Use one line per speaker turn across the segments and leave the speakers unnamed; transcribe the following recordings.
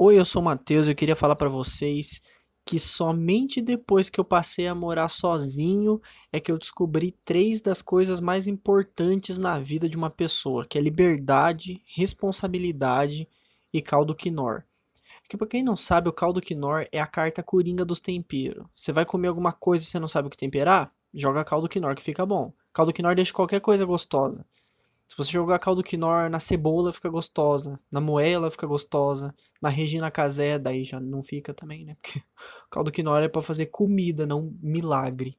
Oi, eu sou o Matheus e eu queria falar para vocês que somente depois que eu passei a morar sozinho é que eu descobri três das coisas mais importantes na vida de uma pessoa, que é liberdade, responsabilidade e caldo quinor. Que para quem não sabe, o caldo quinor é a carta coringa dos temperos. Você vai comer alguma coisa e você não sabe o que temperar? Joga caldo quinor que fica bom. Caldo quinor deixa qualquer coisa gostosa. Se você jogar caldo quinor na cebola, fica gostosa. Na moela, fica gostosa. Na Regina Casé, daí já não fica também, né? Porque caldo quinor é para fazer comida, não milagre.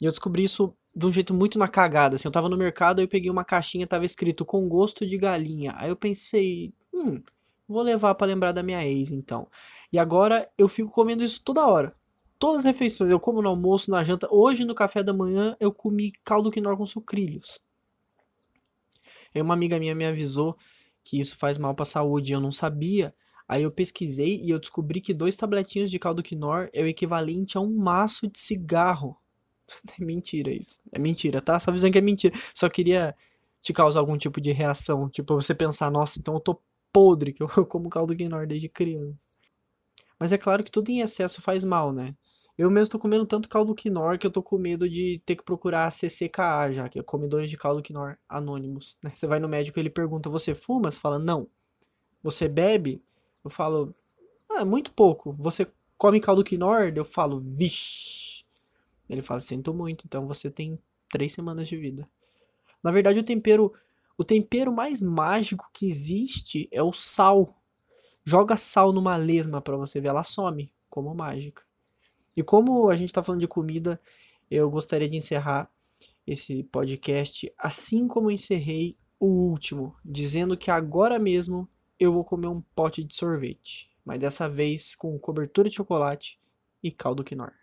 E eu descobri isso de um jeito muito na cagada. Assim, eu tava no mercado, eu peguei uma caixinha, tava escrito com gosto de galinha. Aí eu pensei, hum, vou levar para lembrar da minha ex, então. E agora eu fico comendo isso toda hora. Todas as refeições, eu como no almoço, na janta. Hoje, no café da manhã, eu comi caldo quinor com sucrilhos. Aí uma amiga minha me avisou que isso faz mal para a saúde, eu não sabia. Aí eu pesquisei e eu descobri que dois tabletinhos de caldo quinor é o equivalente a um maço de cigarro. É mentira isso. É mentira, tá? Só avisando que é mentira. Só queria te causar algum tipo de reação. Tipo, você pensar, nossa, então eu tô podre que eu como caldo quinor desde criança. Mas é claro que tudo em excesso faz mal, né? Eu mesmo tô comendo tanto caldo quinor que eu tô com medo de ter que procurar a CCKA já, que é comedores de caldo quinor anônimos. Né? Você vai no médico ele pergunta, você fuma? Você fala, não. Você bebe? Eu falo, ah, muito pouco. Você come caldo quinor? Eu falo, vixe. Ele fala, sinto muito, então você tem três semanas de vida. Na verdade, o tempero, o tempero mais mágico que existe é o sal. Joga sal numa lesma para você ver, ela some, como mágica. E como a gente está falando de comida, eu gostaria de encerrar esse podcast assim como encerrei o último, dizendo que agora mesmo eu vou comer um pote de sorvete, mas dessa vez com cobertura de chocolate e caldo quinor.